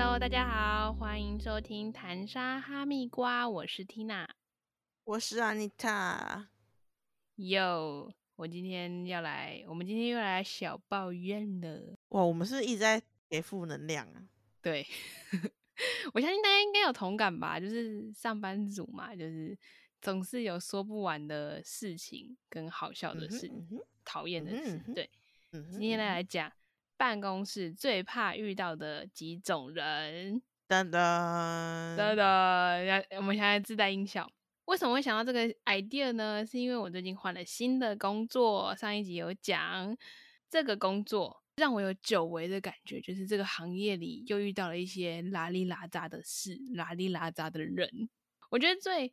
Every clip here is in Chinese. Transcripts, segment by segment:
Hello，大家好，欢迎收听谈沙哈密瓜，我是 Tina。我是 Anita，哟，我今天要来，我们今天又来小抱怨了。哇，我们是一直在给负能量啊。对，我相信大家应该有同感吧，就是上班族嘛，就是总是有说不完的事情跟好笑的事、讨厌的事。嗯对，今天嗯哼来讲办公室最怕遇到的几种人。噔噔的的，要我们现在自带音效。为什么会想到这个 idea 呢？是因为我最近换了新的工作，上一集有讲，这个工作让我有久违的感觉，就是这个行业里又遇到了一些拉里拉杂的事，拉里拉杂的人。我觉得最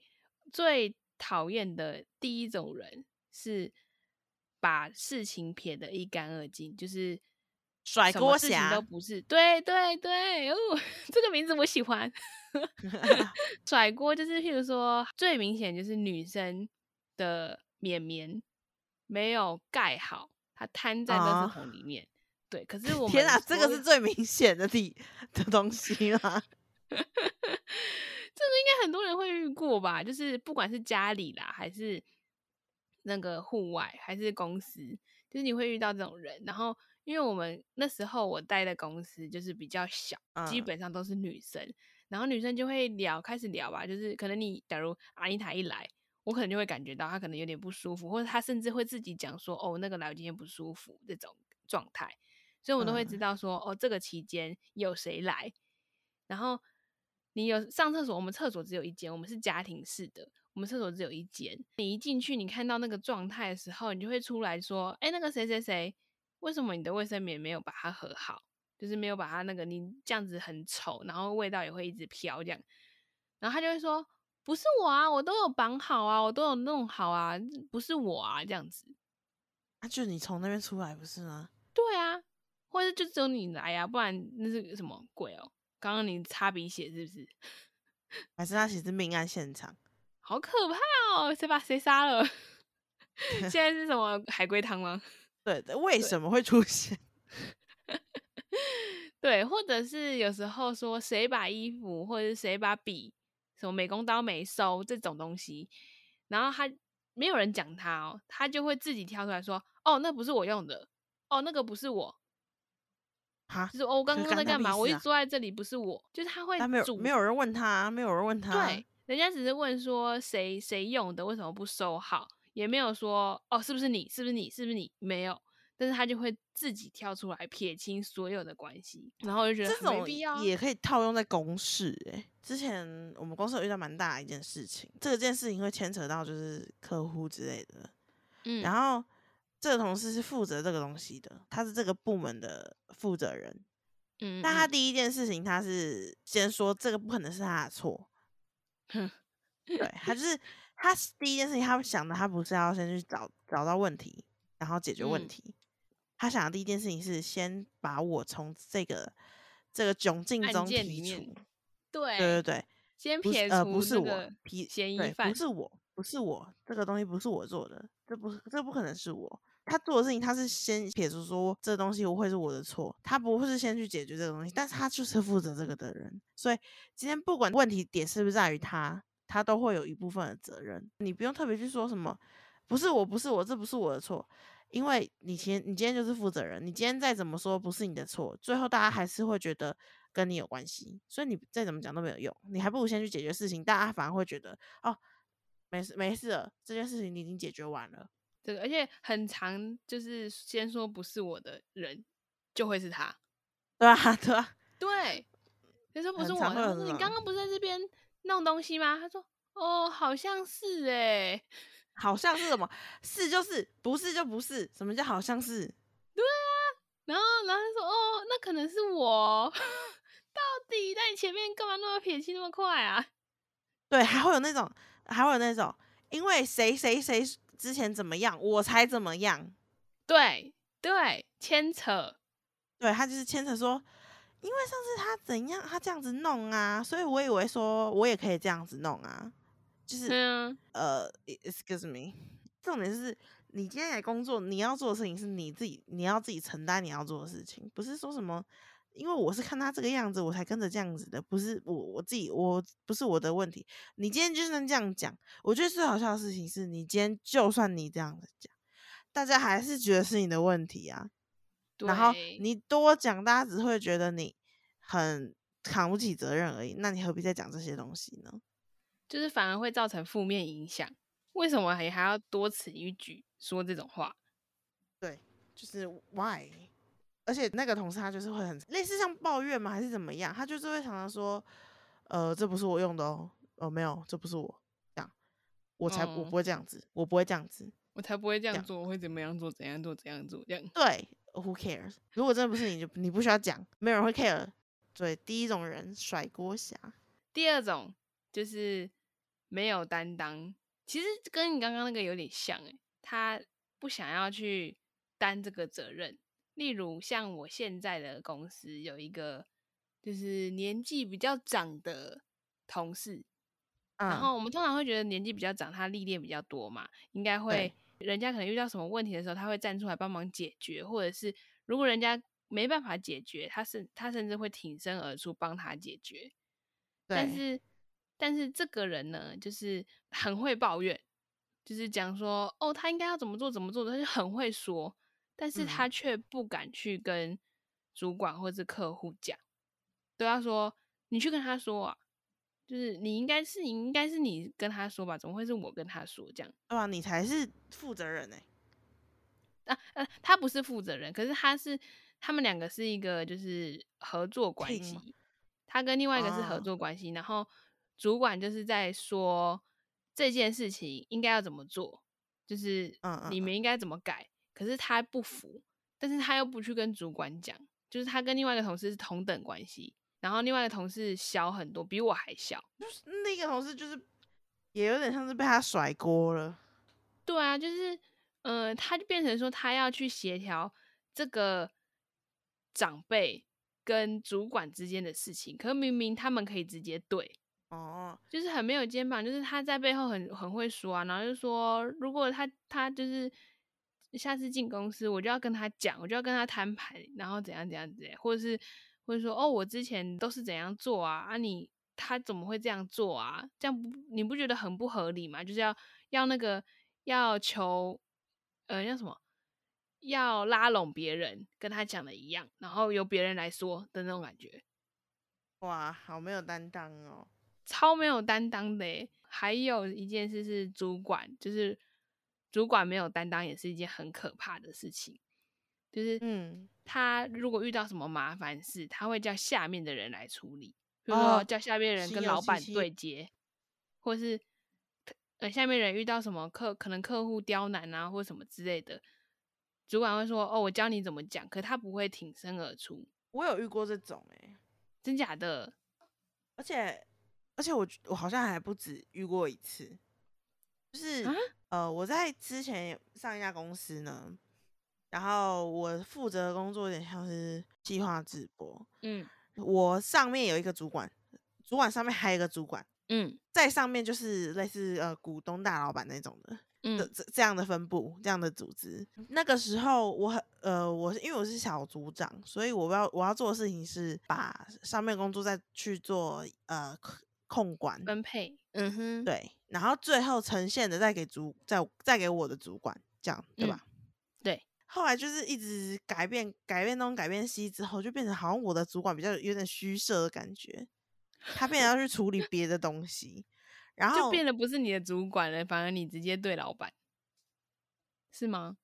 最讨厌的第一种人是把事情撇得一干二净，就是甩锅侠都不是。对对对，哦，这个名字我喜欢。甩锅就是，譬如说，最明显就是女生的绵绵没有盖好，它摊在垃圾啊桶里面。对，可是 我们天啊，这个是最明显的地的东西吗？这个应该很多人会遇过吧？就是不管是家里啦，还是那个户外，还是公司，就是你会遇到这种人。然后，因为我们那时候我待的公司就是比较小，基嗯本上都是女生，然后女生就会聊，开始聊吧，就是可能你假如阿妮塔一来。我可能就会感觉到她可能有点不舒服，或者她甚至会自己讲说：“哦，那个来我今天不舒服”这种状态，所以我都会知嗯道说：“哦，这个期间有谁来。”然后你有上厕所，我们厕所只有一间，我们是家庭式的，我们厕所只有一间。你一进去，你看到那个状态的时候，你就会出来说：“哎，那个谁谁谁，为什么你的卫生棉没有把它合好？就是没有把它那个，你这样子很丑，然后味道也会一直飘这样。”然后他就会说：“不是我啊，我都有绑好啊，我都有弄好啊，不是我啊，这样子。”啊，就你从那边出来不是吗？对啊，或者就只有你来啊，不然那是什么鬼哦？刚刚你擦鼻血是不是？还是他其实命案现场？好可怕哦！谁把谁杀了？现在是什么海龟汤吗？对的，为什么会出现？对，或者是有时候说谁把衣服，或者是谁把笔，什么美工刀没收这种东西，然后他没有人讲他哦，他就会自己跳出来说：“哦，那不是我用的，哦，那个不是我，哈就，是哦，我刚刚在干嘛？我一直坐在这里，不是我，就是他会但没有没有人问他，没有人问他。对，人家只是问说谁谁用的，为什么不收好，也没有说哦是不是你，是不是你，是不是你，没有，但是他就会自己跳出来撇清所有的关系，然后我就觉得这种必要啊。也。可以套用在公事哎、之前我们公司有遇到蛮大的一件事情，这个件事情会牵扯到就是客户之类的，嗯，然后这个同事是负责这个东西的，他是这个部门的负责人。嗯，但他嗯。第一件事情，他是先说这个不可能是他的错，哼对他就是他第一件事情，他想的他不是要先去找找到问题，然后解决问嗯题。他想的第一件事情是先把我从这个这个窘境中剔件里面除。对对对对，先撇呃不是我除那个批嫌疑，犯不是我，不是我，这个东西不是我做的，这不是这不可能是我。他做的事情，他是先撇除说这东西不会是我的错，他不会是先去解决这个东西，但是他就是负责这个的人，所以今天不管问题点是不是在于他，他都会有一部分的责任。你不用特别去说什么，不是我，不是我，这不是我的错，因为你今天你今天就是负责人，你今天再怎么说不是你的错，最后大家还是会觉得跟你有关系，所以你再怎么讲都没有用，你还不如先去解决事情，大家反而会觉得哦，没事没事了，这件事情你已经解决完了。这个，而且很长，就是先说不是我的人，就会是他。对啊，对啊，对，就说不是我，你刚刚不是在这边弄东西吗？他说哦，好像是哎、好像是什么是就是，不是就不是，什么叫好像是？对啊然后，然后他说：“哦，那可能是我。到底在你前面干嘛那么撇清那么快啊？对，还会有那种，还会有那种，因为谁谁谁之前怎么样，我才怎么样。对对，牵扯，对他就是牵扯说，因为上次他怎样，他这样子弄啊，所以我以为说我也可以这样子弄啊，就是、嗯，呃，excuse me，重点是你今天来工作，你要做的事情是你自己，你要自己承担你要做的事情，不是说什么因为我是看他这个样子，我才跟着这样子的，不是我我自己，我不是我的问题。你今天就算这样讲，我觉得最好笑的事情是你今天就算你这样子讲，大家还是觉得是你的问题啊。然后你多讲，大家只会觉得你很扛不起责任而已。那你何必再讲这些东西呢？就是反而会造成负面影响。为什么还还要多此一举说这种话？对就是 why？而且那个同事他就是会很类似像抱怨吗，还是怎么样？他就是会常常说，呃，这不是我用的哦，哦，没有，这不是我这样，我才、我哦不会这样子，我不会这样子。我才不会这样做，我会怎么样做，怎样做，怎样做，这样。对，Who cares？如果真的不是你就你不需要讲，没有人会 care。对，第一种人甩锅侠，第二种就是没有担当，其实跟你刚刚那个有点像诶、他不想要去担这个责任。例如像我现在的公司有一个就是年纪比较长的同事，嗯，然后我们通常会觉得年纪比较长，他历练比较多嘛，应该会人家可能遇到什么问题的时候，他会站出来帮忙解决，或者是如果人家没办法解决，他甚他甚至会挺身而出帮他解决。但，是但是这个人呢，就是很会抱怨，就是讲说哦，他应该要怎么做怎么做，他就很会说，但是嗯。他却不敢去跟主管或是客户讲，都要说你去跟他说啊，就是你应该是你应该是你跟他说吧，怎么会是我跟他说这样？对啊，你才是负责人呢、啊呃，他不是负责人，可是他是他们两个是一个就是合作关系，他跟另外一个是合哦作关系，然后主管就是在说这件事情应该要怎么做，就是嗯嗯你们应该怎么改，可是他不服，但是他又不去跟主管讲，就是他跟另外一个同事是同等关系，然后另外一个同事小很多，比我还小，就是那个同事就是也有点像是被他甩锅了。对啊，就是，呃，他就变成说他要去协调这个长辈跟主管之间的事情，可明明他们可以直接对，哦，就是很没有肩膀，就是他在背后很很会说啊，然后就说如果他他就是下次进公司，我就要跟他讲，我就要跟他摊牌，然后怎样怎样怎样，或者是或者说哦，我之前都是怎样做啊，啊你他怎么会这样做啊？这样不你不觉得很不合理吗？就是要要那个要求呃叫什么？要拉拢别人，跟他讲的一样，然后由别人来说的那种感觉。哇，好没有担当哦。超没有担当的诶。还有一件事是主管，就是主管没有担当，也是一件很可怕的事情。就是嗯，他如果遇到什么麻烦事，他会叫下面的人来处理，比如哦说叫下面的人跟老板对接，或是呃下面人遇到什么客可能客户刁难啊或什么之类的，主管会说哦我教你怎么讲，可他不会挺身而出，我有遇过这种哎、真假的？而且而且我我好像还不止遇过一次，就是、啊？呃我在之前上一家公司呢，然后我负责的工作有点像是计划直播，嗯我上面有一个主管，主管上面还有一个主管，嗯在上面就是类似呃股东大老板那种的。这嗯这这样的分布，这样的组织。那个时候我很呃，我是因为我是小组长，所以我要我要做的事情是把上面工作再去做呃控控管，分配，嗯哼，对，然后最后呈现的再给主再再给我的主管，这样对嗯吧？对。后来就是一直改变改变东改变西之后，就变成好像我的主管比较有点虚设的感觉，他变成要去处理别的东西，然后就变得不是你的主管了，反而你直接对老板，是吗？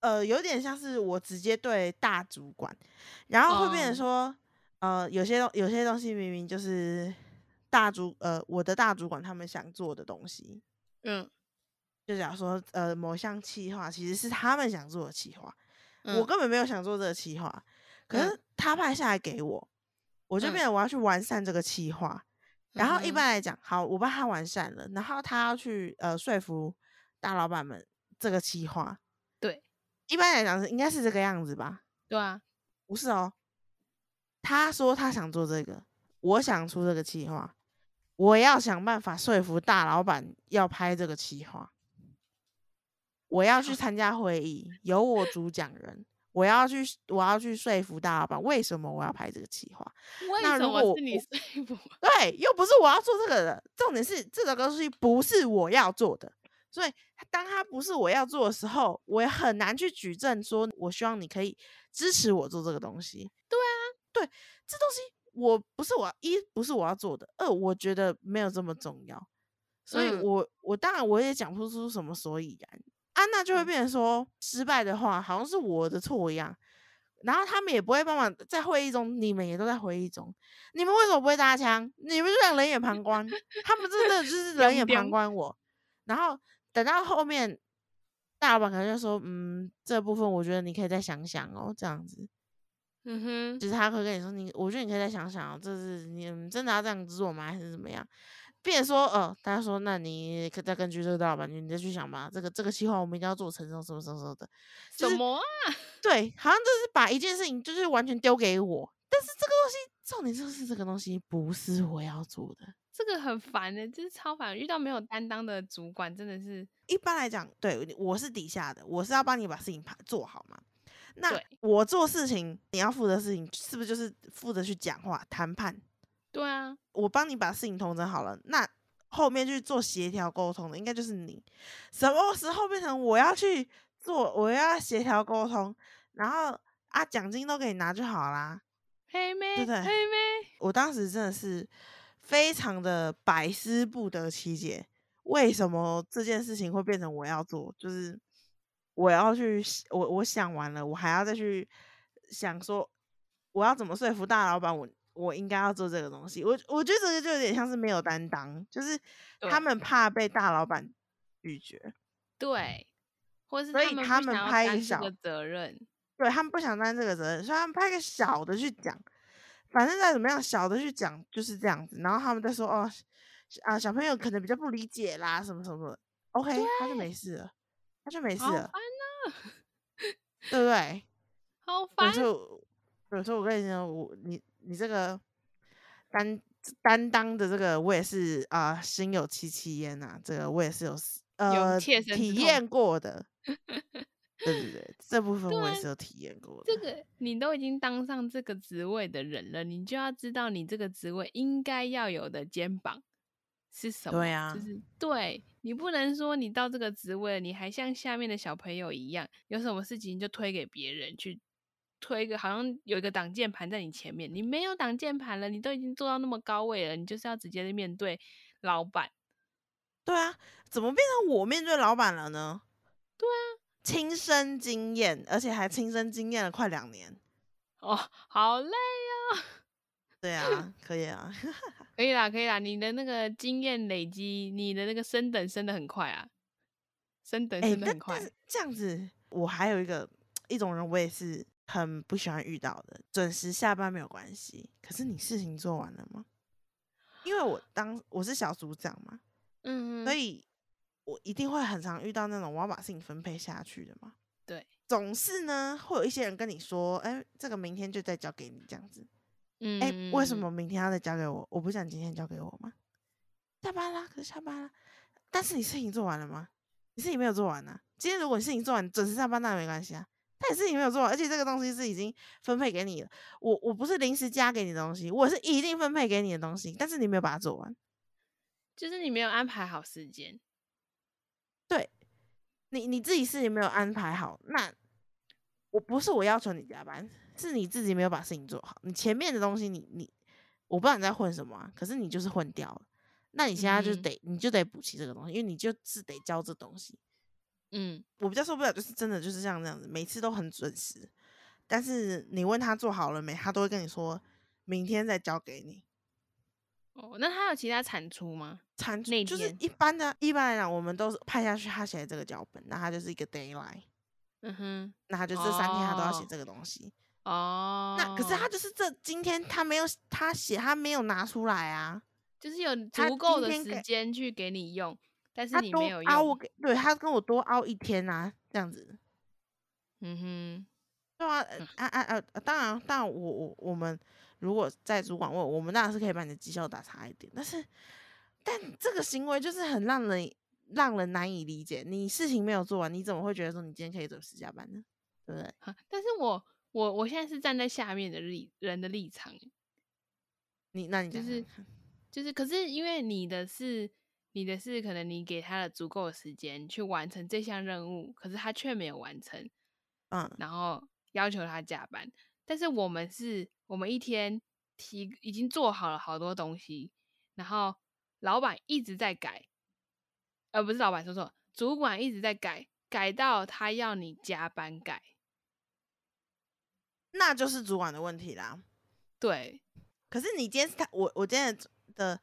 呃，有点像是我直接对大主管，然后会变成哦。说，呃，有些东有些东西明明就是大主呃我的大主管他们想做的东西，嗯，就假如说呃某项企划其实是他们想做的企划，我嗯。根本没有想做这个企划，可嗯。是他派下来给我，我就嗯。变成我要去完善这个企划，然后一般来讲，好，我帮他完善了，然后他要去呃说服大老板们这个企划，对。一般来讲是应该是这个样子吧。对啊，不是哦，他说他想做这个，我想出这个企划，我要想办法说服大老板要拍这个企划，我要去参加会议，由我主讲人，我要去我要去说服大老板为什么我要拍这个企划。为什那如果我么是你说服？对，又不是我要做这个的，重点是这个东西不是我要做的，所以当他不是我要做的时候，我也很难去举证说，我希望你可以支持我做这个东西。对啊，对，这东西我不是我一不是我要做的，二我觉得没有这么重要，所以嗯我我当然我也讲不出什么所以然，啊，那就会嗯变成说失败的话，好像是我的错一样。然后他们也不会帮忙，在会议中，你们也都在会议中，你们为什么不会搭腔？你们就想冷眼旁观，他们真的就是 冷眼旁观我。然后等到后面，大老板可能就说：“嗯，这部分我觉得你可以再想想哦，这样子。”嗯哼，就是他会跟你说：“你，我觉得你可以再想想哦，这是你们真的要这样子做吗？还是怎么样？”并且说：“呃，他说，那你可再根据这个大老板，你再去想吧。这个这个计划我们一定要做成，什么什么什么的。”就是什么啊？对，好像就是把一件事情就是完全丢给我，但是这个东西重点就是这个东西不是我要做的。这个很烦的，就是超烦。遇到没有担当的主管，真的是一般来讲，对我是底下的，我是要帮你把事情排做好嘛。那我做事情，你要负责的事情是不是就是负责去讲话、谈判？对啊，我帮你把事情统整好了，那后面去做协调沟通的应该就是你。什么时候变成我要去做，我要协调沟通，然后啊奖金都给你拿就好啦。黑妹，对不对黑妹，我当时真的是非常的百思不得其解，为什么这件事情会变成我要做？就是我要去，我我想完了，我还要再去想说，我要怎么说服大老板，我我应该要做这个东西。我我觉得这个就有点像是没有担当，就是他们怕被大老板拒绝，对，或是所以他们拍一个小的责任，对他们不想担这个责任，所以他们拍个小的去讲，反正再怎么样，小的去讲就是这样子。然后他们再说哦，啊，小朋友可能比较不理解啦，什么什么的，OK，他就没事了，他就没事了，啊，对不对？好烦时。候，有时候我跟你讲，我你你这个担担当的这个，我也是啊、心有戚戚焉呐。这个我也是有呃切身体验过的，对对对，这部分我也是有体验过的。这个你都已经当上这个职位的人了，你就要知道你这个职位应该要有的肩膀是什么。对啊就是对你不能说你到这个职位，你还像下面的小朋友一样，有什么事情就推给别人去推一个，好像有一个挡箭盘在你前面，你没有挡箭盘了，你都已经做到那么高位了，你就是要直接面对老板。对啊，怎么变成我面对老板了呢？对啊，亲身经验，而且还亲身经验了快两年。哦，好累哦。对啊，可以啊，可以啦，可以啦，你的那个经验累积，你的那个升等升的很快啊，升等哎、升的很快。这样子，我还有一个一种人，我也是很不喜欢遇到的，准时下班没有关系，可是你事情做完了吗？因为我当我是小组长嘛，嗯，所以我一定会很常遇到那种我要把事情分配下去的嘛。对，总是呢会有一些人跟你说，哎、这个明天就再交给你这样子。嗯，哎、嗯为什？么明天要再交给我？我不想今天交给我吗？下班啦，可是下班啦。但是你事情做完了吗？你事情没有做完呢、今天如果你事情做完，准时下班那也没关系啊。但你事情没有做完，而且这个东西是已经分配给你了。我我不是临时加给你的东西，我是一定分配给你的东西，但是你没有把它做完。就是你没有安排好时间。对你你自己事情没有安排好，那我不是我要求你加班，是你自己没有把事情做好。你前面的东西你，你我不知道你在混什么、啊，可是你就是混掉了。那你现在就嗯得、你就得补齐这个东西，因为你就是得交这东西。嗯，我比较受不了，就是真的就是像这样子，每次都很准时，但是你问他做好了没，他都会跟你说明天再交给你。哦，那他有其他产出吗？产出就是一般的，一般来讲，我们都是派下去他写的这个脚本，那他就是一个 d a y l i n e 嗯哼，那他就这三天他都要写哦这个东西。哦，那可是他就是这今天他没有他写他没有拿出来啊，就是有他足够的时间去给你用，但是他多你没有用。凹我给对他跟我多凹一天啊，这样子。嗯哼，对啊，呃啊啊啊！呃当然，当然我，我我们如果在主管问，我们当然是可以把你的绩效打差一点，但是，但这个行为就是很让人让人难以理解。你事情没有做完，你怎么会觉得说你今天可以准时加班呢？对不对？哈但是我我我现在是站在下面的立人的立场欸，你那你就是就是，可是因为你的是你的是可能你给他了足够的时间去完成这项任务，可是他却没有完成，嗯然后要求他加班。但是我们是，我们一天提已经做好了好多东西，然后老板一直在改，呃，不是老板说错，主管一直在改，改到他要你加班改。那就是主管的问题啦。对，可是你今天是他，我我今天的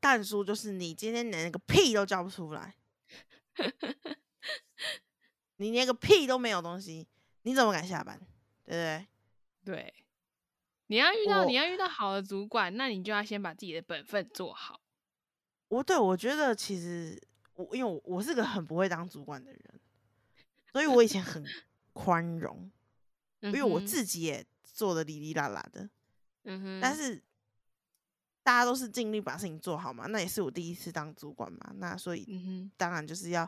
的淡书就是你今天连个屁都叫不出来，你连个屁都没有东西，你怎么敢下班？对不对？对，你要遇到你要遇到好的主管，那你就要先把自己的本分做好。我对我觉得其实我因为我我是个很不会当主管的人，所以我以前很 宽容，因因为我自己也做的哩哩啦啦的，嗯哼，但是大家都是尽力把事情做好嘛，那也是我第一次当主管嘛，那所以嗯哼，当然就是要，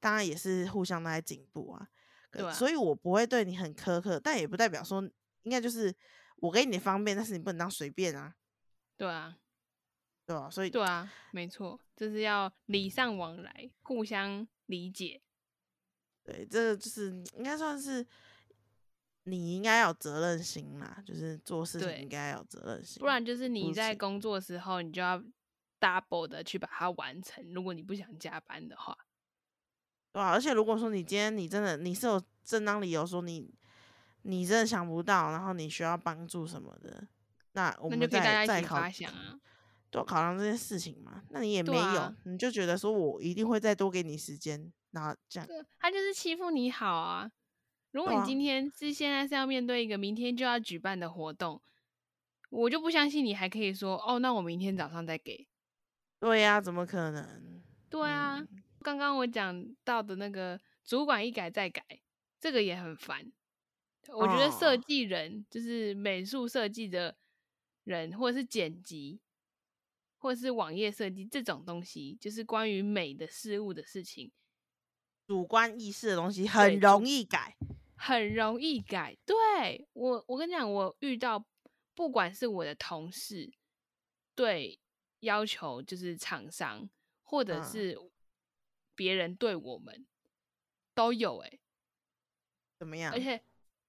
当然也是互相都在进步啊。对啊所以我不会对你很苛刻，但也不代表说应该就是我给你的方便，但是你不能当随便啊，对啊，对吧？所以对啊，没错，就是要礼尚往来，互相理解。对，这个就是应该算是你应该有责任心啦，就是做事情应该有责任心，不然就是你在工作的时候，你就要 double 的去把它完成。如果你不想加班的话，对啊，而且如果说你今天你真的你是有正当理由说你你真的想不到，然后你需要帮助什么的，那我们那就再再考。多考量这件事情嘛。那你也没有，啊你就觉得说我一定会再多给你时间，然后这样，他就是欺负你好啊。如果你今天是现在是要面对一个明天就要举办的活动，我就不相信你还可以说哦，那我明天早上再给。对呀、怎么可能？对啊，嗯刚刚我讲到的那个主管一改再改，这个也很烦。我觉得设哦计人、就是美术设计的人，或者是剪辑，或者是网页设计这种东西，就是关于美的事物的事情，主观意识的东西很容易改。很容易改。对我，我跟你讲，我遇到不管是我的同事对要求，就是厂商，或者嗯是别人对我们都有哎、怎么样？而且，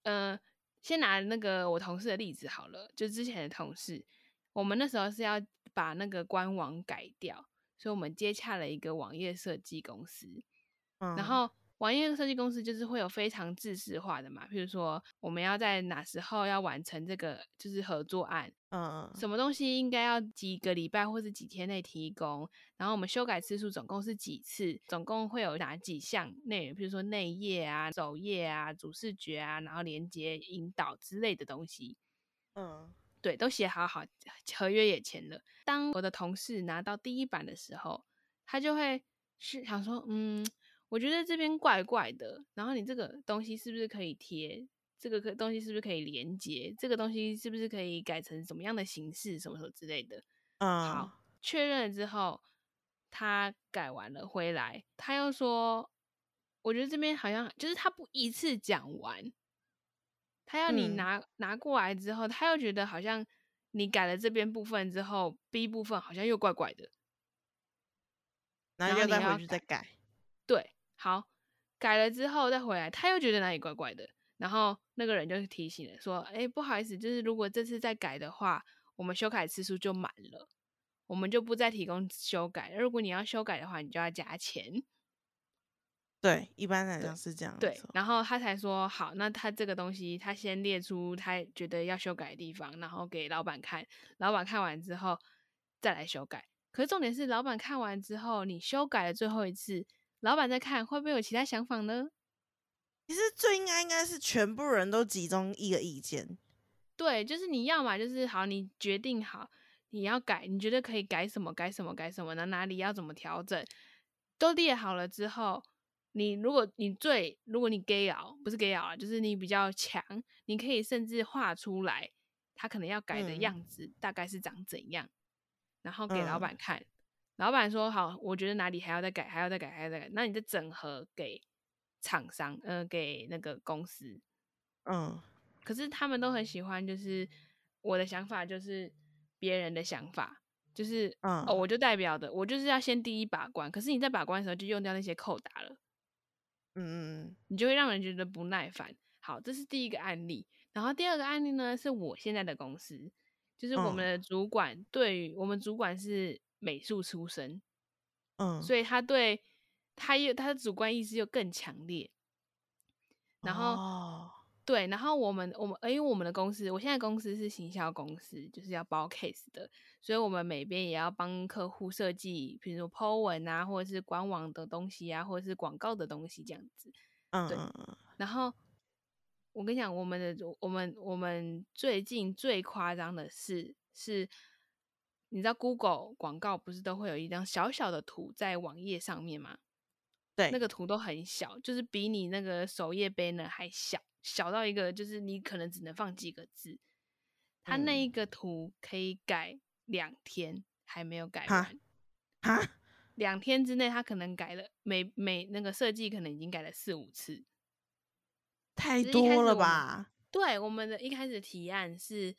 呃，先拿那个我同事的例子好了，就之前的同事，我们那时候是要把那个官网改掉，所以我们接洽了一个网页设计公司，嗯然后网页设计公司就是会有非常制式化的嘛，譬如说我们要在哪时候要完成这个就是合作案，嗯嗯什么东西应该要几个礼拜或是几天内提供，然后我们修改次数总共是几次，总共会有哪几项内容，比如说内页啊、首页啊、主视觉啊，然后连接引导之类的东西，嗯对，都写好好，合约也签了。当我的同事拿到第一版的时候，他就会是想说，嗯，我觉得这边怪怪的，然后你这个东西是不是可以贴？这个可东西是不是可以连接？这个东西是不是可以改成什么样的形式，什么什么之类的？嗯，好，确认了之后，他改完了回来，他又说，我觉得这边好像就是他不一次讲完，他要你嗯拿、拿过来之后，他又觉得好像你改了这边部分之后，B 部分好像又怪怪的。然后然后你要又再回去再改。对，好，改了之后再回来，他又觉得哪里怪怪的，然后那个人就提醒了说，哎，不好意思，就是如果这次再改的话，我们修改次数就满了，我们就不再提供修改。如果你要修改的话，你就要加钱。对，一般来讲是这样。对，然后他才说好，那他这个东西他先列出他觉得要修改的地方，然后给老板看，老板看完之后再来修改。可是重点是，老板看完之后，你修改了最后一次，老板在看会不会有其他想法呢？其实最应该应该是全部人都集中一个意见。对，就是你要嘛，就是好，你决定好你要改，你觉得可以改什么，改什么，改什么，那哪里要怎么调整，都列好了之后，你如果你最，如果你 gay 熬，不是 gay 熬啊，就是你比较强，你可以甚至画出来，他可能要改的嗯样子大概是长怎样，然后给老嗯板看，老板说好，我觉得哪里还要再改，还要再改，还要再改，那你再整合给厂商，呃，给那个公司，嗯可是他们都很喜欢，就是我的想法就是别人的想法，就是嗯哦，我就代表的，我就是要先第一把关。可是你在把关的时候就用掉那些扣打了，嗯嗯你就会让人觉得不耐烦。好，这是第一个案例。然后第二个案例呢，是我现在的公司，就是我们嗯的主管对于我们主管是美术出身，嗯，所以他对他又他的主观意识又更强烈。然后、哦对，然后我们我们呃因为我们的公司，我现在公司是行销公司，就是要包 case 的，所以我们每边也要帮客户设计，比如说 po 文啊，或者是官网的东西啊，或者是广告的东西这样子。对嗯嗯嗯然后我跟你讲，我们的我们我们最近最夸张的是是，你知道 Google 广告不是都会有一张小小的图在网页上面吗？对那个图都很小，就是比你那个首页 banner 还小，小到一个就是你可能只能放几个字。它那嗯一个图可以改两天，还没有改哈完。哈，两天之内，他可能改了每每那个设计可能已经改了四五次。太多了吧？对，我们的一开始提案是，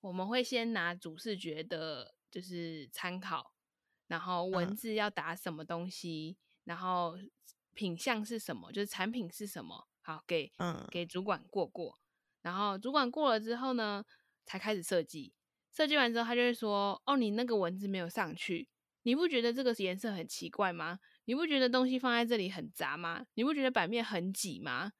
我们会先拿主视觉的，就是参考，然后文嗯字要打什么东西，然后品相是什么，就是产品是什么，好给嗯给主管过过，然后主管过了之后呢，才开始设计。设计完之后，他就会说：“哦，你那个文字没有上去，你不觉得这个颜色很奇怪吗？你不觉得东西放在这里很杂吗？你不觉得版面很挤吗？”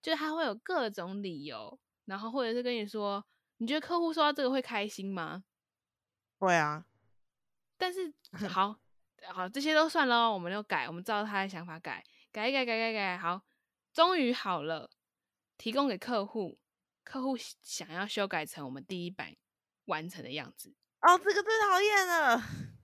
就是他会有各种理由，然后或者是跟你说：“你觉得客户收到这个会开心吗会啊，？” 但是 好好这些都算了哦，我们就改，我们照他的想法改，改一改改改改，好，终于好了，提供给客户，客户想要修改成我们第一版完成的样子，哦，这个最讨厌了。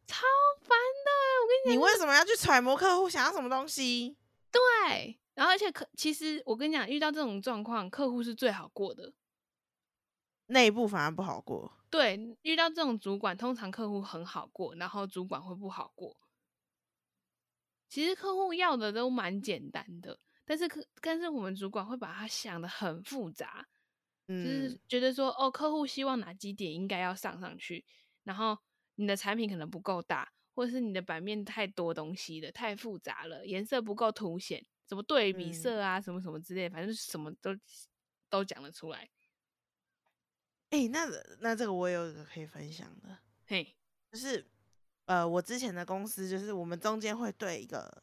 超烦的。我跟你讲，你为什么要去揣摩客户想要什么东西？对，然后而且客其实我跟你讲，遇到这种状况，客户是最好过的。内部反而不好过。对，遇到这种主管，通常客户很好过，然后主管会不好过。其实客户要的都蛮简单的，但是客但是我们主管会把它想的很复杂，就是嗯觉得说哦，客户希望哪几点应该要上上去，然后你的产品可能不够大，或者是你的版面太多东西了，太复杂了，颜色不够凸显，什么对比嗯色啊，什么什么之类的，反正什么都都讲得出来。哎、那那这个我也有一个可以分享的，嘿，就是呃，我之前的公司就是我们中间会对一个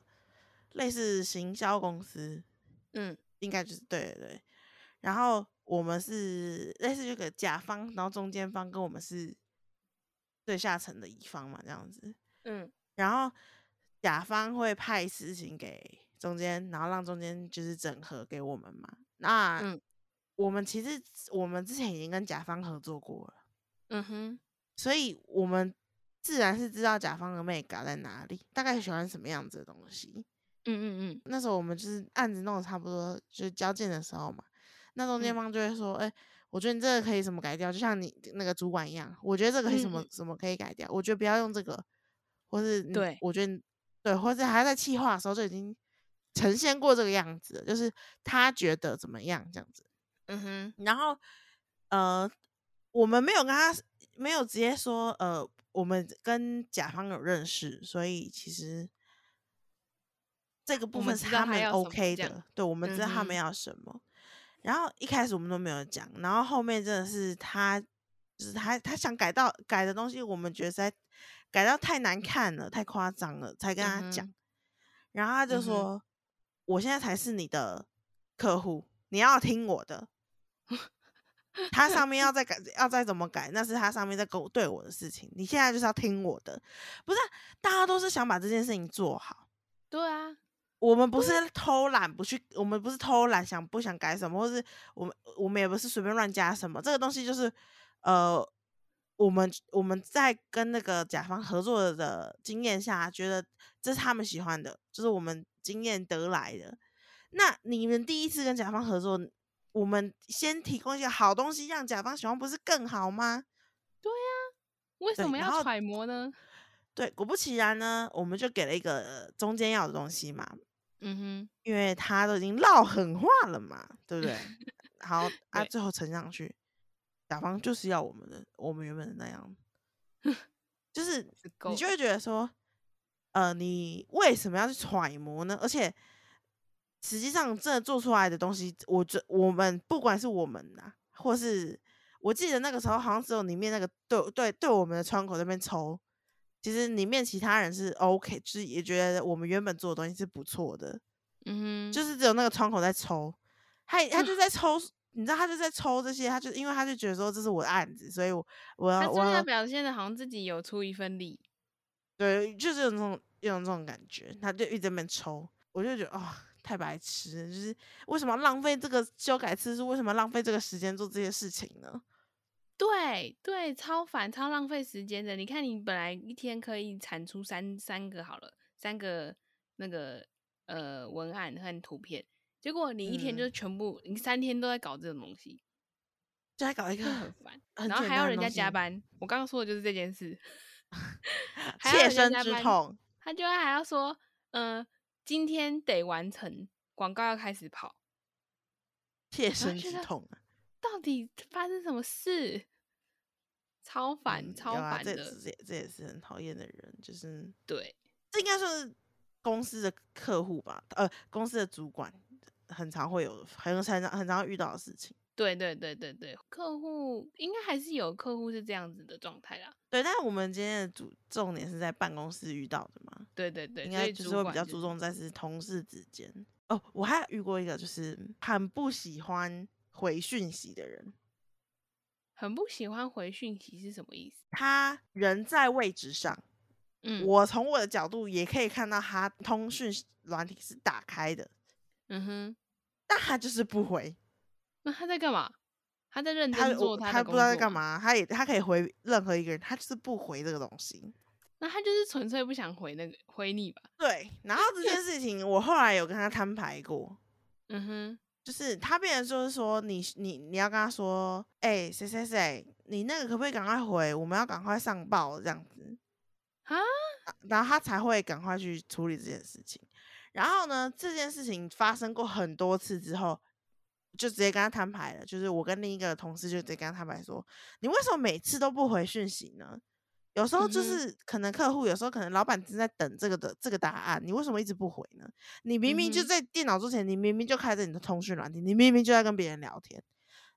类似行销公司，嗯。应该就是对对对，然后我们是类似这个甲方，然后中间方跟我们是最下层的乙方嘛，这样子，嗯。然后甲方会派事情给中间，然后让中间就是整合给我们嘛。那嗯我们其实我们之前已经跟甲方合作过了，嗯哼，所以我们自然是知道甲方的 mega 在哪里，大概喜欢什么样子的东西。嗯嗯嗯。那时候我们就是案子弄得差不多，就是交件的时候嘛，那中间嗯方就会说：“哎、我觉得你这个可以什么改掉，就像你那个主管一样，我觉得这个可以什么、什么可以改掉，我觉得不要用这个，或是你对。我觉得对，或者还在企划的时候就已经呈现过这个样子，就是他觉得怎么样这样子。嗯哼，然后呃，我们没有跟他没有直接说呃，我们跟甲方有认识，所以其实这个部分是他们 OK 的，对，我们知道他们要什么。然后一开始我们都没有讲，然后后面真的是他，就是他他想改到改的东西，我们觉得在改到太难看了，太夸张了，才跟他讲。嗯然后他就说：“我现在才是你的客户，你要听我的。他上面要再改，要再怎么改，那是他上面在跟我对我的事情。你现在就是要听我的，不是啊、大家都是想把这件事情做好。对啊，我们不是偷懒不去，我们不是偷懒想不想改什么，或是我们我们也不是随便乱加什么。这个东西就是呃，我们我们在跟那个甲方合作的经验下，觉得这是他们喜欢的，就是我们经验得来的。那你们第一次跟甲方合作，我们先提供一些好东西，让甲方喜欢，不是更好吗？对呀为什么要揣摩呢？对，果不其然呢，我们就给了一个中间要的东西嘛，嗯哼因为他都已经唠狠话了嘛，对不对？好啊，对最后呈上去，甲方就是要我们的，我们原本的那样，就是你就会觉得说，呃，你为什么要去揣摩呢？而且实际上真的做出来的东西，我觉我们不管是我们呐、或是我记得那个时候好像只有里面那个对对对我们的窗口那边抽，其实里面其他人是 OK，就是也觉得我们原本做的东西是不错的，嗯哼，就是只有那个窗口在抽，他他就在抽，你知道他就在抽这些，他就因为他就觉得说这是我的案子，所以我我他要我要表现的好像自己有出一份力。对，就是有那种有那种感觉，他就一直在那边抽，我就觉得哦，太白痴了，就是为什么要浪费这个修改次数？为什么要浪费这个时间做这些事情呢？对对，超烦，超浪费时间的。你看，你本来一天可以产出三三个好了，三个那个呃文案和图片，结果你一天就嗯全部，你三天都在搞这种东西，就还搞一个很烦。很然后还要人家加班，我刚刚说的就是这件事 切身之痛。他就还要说，嗯、今天得完成，广告要开始跑，切身之痛啊！到底发生什么事？超烦，嗯超烦的。这这也是很讨厌的人，就是对，这应该算是公司的客户吧，呃，公司的主管很常会有，很很常很常遇到的事情。对对对对对，客户应该还是有客户是这样子的状态啦。对，但是我们今天的主重点是在办公室遇到的嘛，对对对，应该就是会比较注重在是同事之间。哦，我还有遇过一个就是很不喜欢回讯息的人，很不喜欢回讯息是什么意思？他人在位置上，嗯，我从我的角度也可以看到他通讯软体是打开的，嗯哼，但他就是不回，那他在干嘛？他在认他他不知道在？干嘛，他也他可以回任何一个人，他就是不回这个东西。那他就是纯粹不想回那个回你吧？对，然后这件事情我后来有跟他摊牌过，嗯哼，就是他变成就是说你你你要跟他说，哎、谁谁谁，你那个可不可以赶快回？我们要赶快上报这样子，啊，然后他才会赶快去处理这件事情。然后呢，这件事情发生过很多次之后，就直接跟他摊牌了。就是我跟另一个同事就直接跟他摊牌说，你为什么每次都不回讯息呢？有时候就是可能客户，有时候可能老板正在等这个的这个答案，你为什么一直不回呢？你明明就在电脑桌前，你明明就开着你的通讯软件，你明明就在跟别人聊天，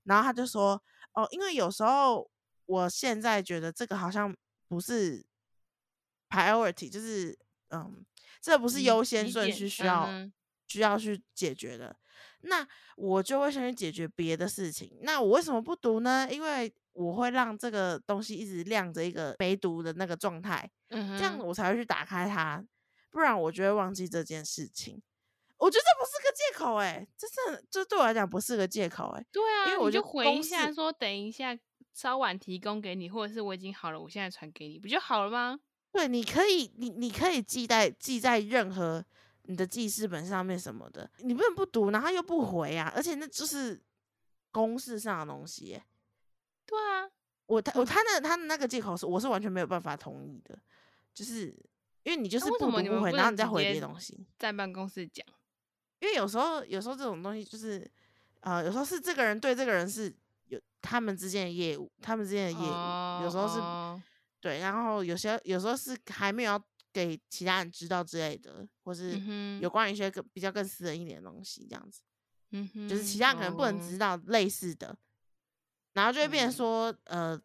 然后他就说，哦，因为有时候我现在觉得这个好像不是 priority，就是嗯，这不是优先顺序需要、嗯需要去解决的，那我就会先去解决别的事情。那我为什么不读呢？因为我会让这个东西一直亮着一个没读的那个状态，嗯这样，我才会去打开它，不然我就会忘记这件事情。我觉得这不是个借口哎、这是这对我来讲不是个借口哎、对啊，因为我就回一下说等一下稍晚提供给你，或者是我已经好了，我现在传给你，不就好了吗？对，你可以，你你可以记在记在任何你的记事本上面什么的，你不能不读，然后又不回啊，而且那就是公式上的东西耶。对啊，我他我他的他的那个借口是我是完全没有办法同意的，就是因为你就是不读不回，然后你再回别的东西，在办公室讲，因为有时候有时候这种东西就是呃有时候是这个人对这个人是有他们之间的业务，他们之间的业务，有时候是哦。对，然后有些有时候是还没有要给其他人知道之类的，或是嗯有关于一些更比较更私人一点的东西，这样子，嗯哼，就是其他人可能不能哦。知道类似的，然后就会变成嗯。说，呃，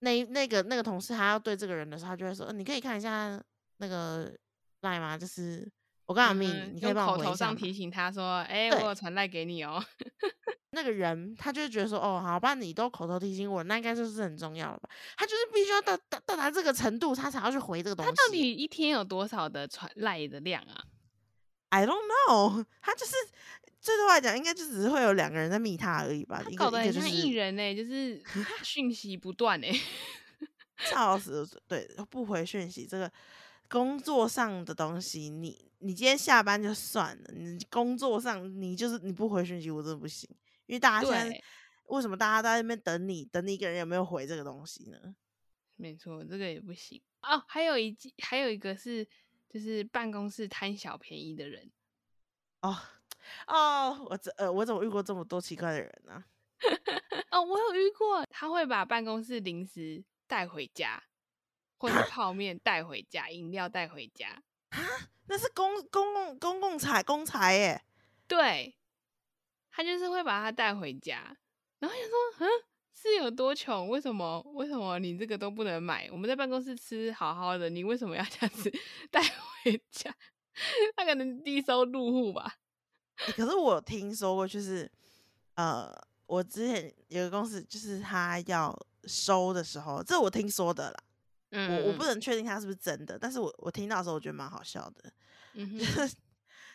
那那个那个同事他要对这个人的时候，他就会说，呃你可以看一下那个赖吗？就是我刚好嗯你，你可以帮我回一下吗？头上提醒他说，哎，对我有传赖给你哦。那个人他就会觉得说，哦，好吧，你都口头提醒我，那应该就是很重要了吧？他就是必须要到到到达这个程度，他才要去回这个东西。他到底一天有多少的传赖的量啊？I don't know，他就是最多来讲，应该就只是会有两个人在密他而已吧。搞得很像艺人呢、就是 讯息不断哎、笑死了，对，不回讯息这个工作上的东西，你你今天下班就算了，你工作上你就是你不回讯息，我真的不行。因为大家现在，为什么大家都在那边等你，等你一个人有没有回这个东西呢？没错，这个也不行哦。还有一季，还有一个是就是办公室贪小便宜的人，哦，哦，我这呃，我怎么遇过这么多奇怪的人呢、哦，我有遇过，他会把办公室零食带回家，或是泡面带回家，饮料带回家啊。那是公公共公共财公财耶，对，他就是会把它带回家，然后想说，嗯，是有多穷？为什么？为什么你这个都不能买？我们在办公室吃好好的，你为什么要这样子 带回家？他可能低收入户吧。欸可是我听说过，就是呃，我之前有个公司，就是他要收的时候，这我听说的啦，嗯我我不能确定他是不是真的，但是我我听到的时候，我觉得蛮好笑的，嗯就，是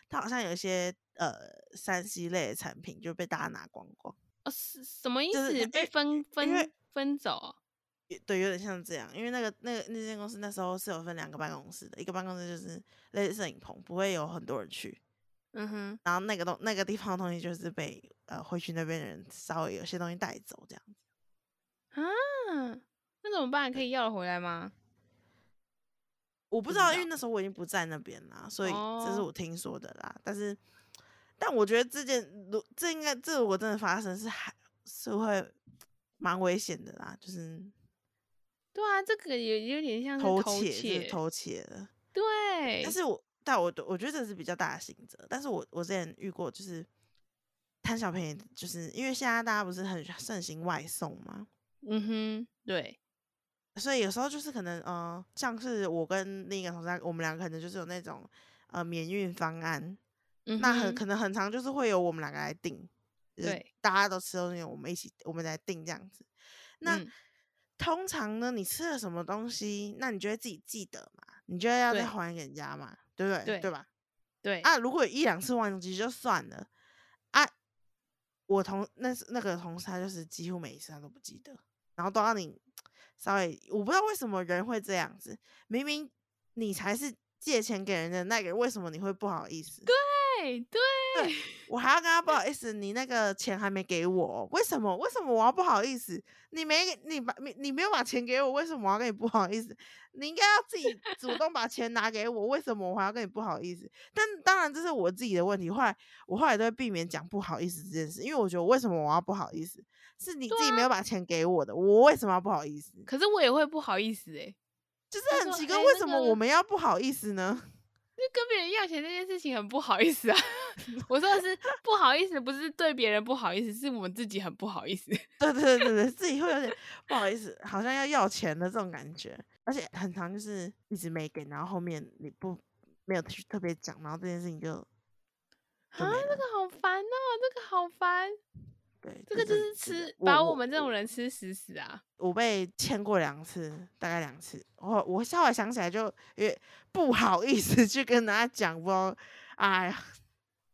他好像有一些呃三 C 类的产品就被大家拿光光，哦，是什么意思？就是因被分分分走哦？对，有点像这样，因为那个那个那间公司那时候是有分两个办公室的，一个办公室就是类似摄影棚，不会有很多人去，嗯哼，然后那个东那个地方的东西就是被呃会去那边的人稍微有些东西带走这样子。啊，那怎么办？可以要回来吗？我不知道，因为那时候我已经不在那边啦，所以这是哦我听说的啦。但是，但我觉得这件如这应该这如果真的发生是还是会蛮危险的啦，就是对啊，这个有有点像是偷偷窃，是偷窃的。对，但是我但我我觉得这是比较大的刑责。但是我我之前遇过，就是贪小便宜，就是因为现在大家不是很盛行外送嘛，嗯哼，对，所以有时候就是可能呃，像是我跟另一个同事，我们两个可能就是有那种呃免运方案，嗯那很可能很长就是会由我们两个来定，就是对大家都吃东西，我们一起我们来定这样子。那、嗯通常呢，你吃了什么东西，那你就会自己记得嘛，你就会要再还给人家嘛，对不对？对吧？对，啊，如果有一两次忘记就算了啊。我同那是那个同事，他就是几乎每一次他都不记得，然后都要你稍微，我不知道为什么人会这样子，明明你才是借钱给人的那个人，为什么你会不好意思？对对，我还要跟他不好意思，你那个钱还没给我，为什么？为什么我要不好意思？你没你把你你没有把钱给我，为什么我要跟你不好意思？你应该要自己主动把钱拿给我，为什么我还要跟你不好意思？但当然这是我自己的问题，后来我后来都会避免讲不好意思这件事，因为我觉得为什么我要不好意思？是你自己没有把钱给我的，我为什么要不好意思？可是我也会不好意思哎、就是很奇怪，为什么我们要不好意思呢？就跟别人要钱这件事情很不好意思啊。我说的是不好意思，不是对别人不好意思，是我们自己很不好意思。对对对对对，自己会有点不好意思，好像要要钱的这种感觉，而且很长就是一直没给，然后后面你不没有去特别讲，然后这件事情就就啊，这个好烦哦，这个好烦，对，这个就是吃把我们这种人吃死死啊。我被欠过两次，大概两次，我我稍微想起来就也不好意思去跟大家讲，不哎呀，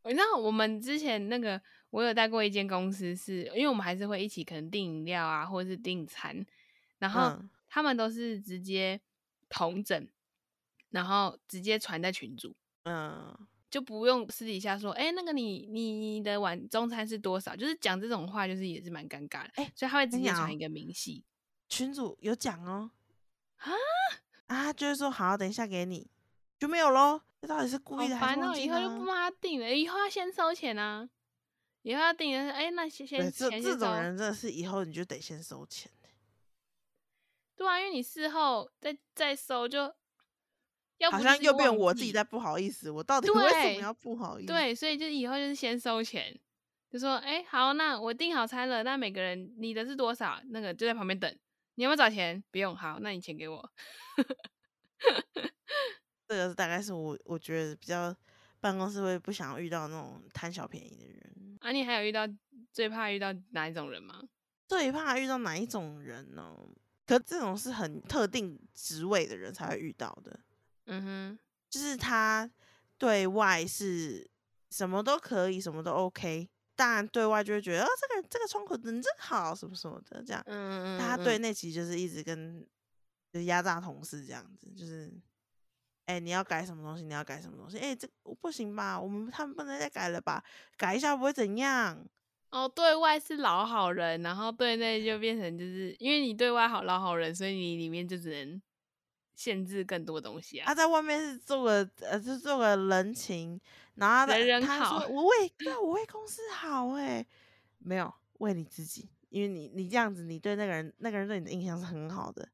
你知道我们之前那个，我有带过一间公司是，因为我们还是会一起可能订饮料啊，或者是订餐，然后嗯。他们都是直接同整，然后直接传在群组，嗯，就不用私底下说，哎、那个你你的晚中餐是多少？就是讲这种话，就是也是蛮尴尬的。哎所以他会直接传一个明细群主有讲哦，啊，啊，就是说好，等一下给你，就没有喽。这到底是故意的还是烦哦！以后就不呢？帮他订了，以后要先收钱啊。以后要订的是，哎、那先对，先这这。种人真的是以后你就得先收钱。对啊，因为你事后再再收就，要不好像又变我自己在不好意思，我到底为什么要不好意思？对，所以就以后就是先收钱，就说，哎、好，那我订好餐了，那每个人你的是多少？那个就在旁边等，你有没有找钱？不用，好，那你钱给我。这个大概是我我觉得比较办公室会不想要遇到那种贪小便宜的人。啊，你还有遇到最怕遇到哪一种人吗？最怕遇到哪一种人呢？可这种是很特定职位的人才会遇到的，嗯哼，就是他对外是什么都可以，什么都 OK，当然对外就会觉得，哦，这个这个窗口人真好，什么什么的这样。嗯嗯，嗯他嗯对内其实就是一直跟就是压榨同事这样子，就是，哎、你要改什么东西，你要改什么东西，哎、这不行吧？我们他们不能再改了吧？改一下不会怎样？哦，对外是老好人，然后对内就变成就是因为你对外好老好人，所以你里面就只能限制更多东西啊。他在外面是做个呃，就做个人情，然后他人人好我为对啊，我为公司好哎，没有为你自己，因为你你这样子，你对那个人那个人对你的印象是很好的，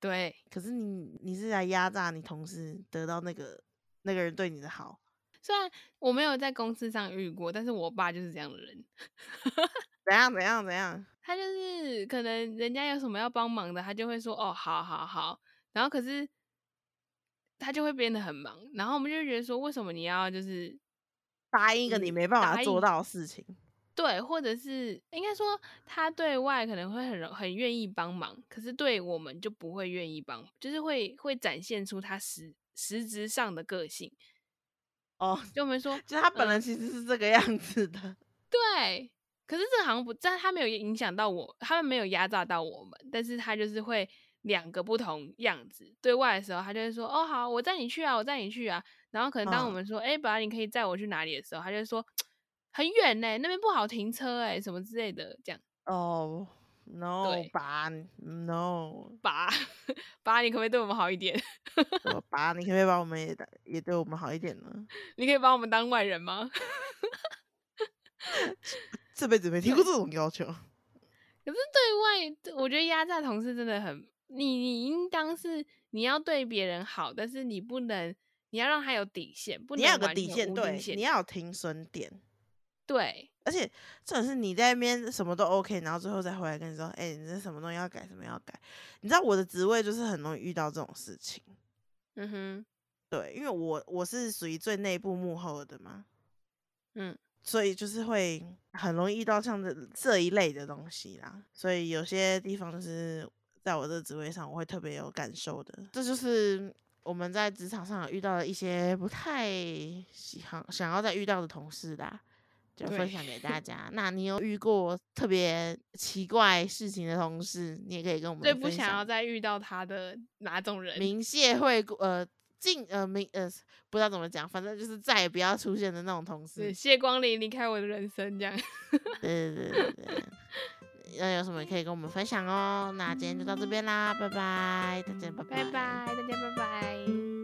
对，可是你你是来压榨你同事得到那个那个人对你的好，虽然我没有在公司上遇过，但是我爸就是这样的人。怎样怎样怎样，他就是可能人家有什么要帮忙的，他就会说哦，好好好，然后可是他就会变得很忙，然后我们就觉得说，为什么你要就是答应一个你嗯没办法做到的事情，对，或者是应该说他对外可能会很容很愿意帮忙，可是对我们就不会愿意帮，就是会会展现出他实实质上的个性。哦，就我们说，就他本嗯。人其实是这个样子的，对，可是这好像不，但他没有影响到我，他们没有压榨到我们，但是他就是会两个不同样子。对外的时候，他就会说：“哦，好，我载你去啊，我载你去啊。”然后可能当我嗯们说：“哎、爸，你可以载我去哪里？”的时候，他就会说：“很远呢、那边不好停车哎、什么之类的。”这样，哦，no 对爸，no，爸，爸，你可不可以对我们好一点？我爸，你可不可以把我们也打也对我们好一点呢？你可以把我们当外人吗？这辈子没听过这种要求。可是对外，我觉得压榨同事真的很，你你应当是你要对别人好，但是你不能，你要让他有底线，不你能完全要有个底线，对，你要有停损点。对而且这种是你在那边什么都 OK，然后最后再回来跟你说，哎、你这什么东西要改，什么要改。你知道我的职位就是很容易遇到这种事情。嗯哼，对，因为我我是属于最内部幕后的嘛，嗯，所以就是会很容易遇到像这这一类的东西啦。所以有些地方就是在我这职位上，我会特别有感受的。这就是我们在职场上有遇到的一些不太喜欢想要再遇到的同事啦。就分享给大 家。那你有遇过特别奇怪事情的同事，你也可以跟我们最不想要再遇到他的哪种人？明谢会过呃进呃明呃不知道怎么讲，反正就是再也不要出现的那种同，事。谢光临，离开我的人生，这样。对对对对那有什么可以跟我们分享哦？那今天就到这边啦，拜拜，再见，拜拜，拜拜，再见，拜拜。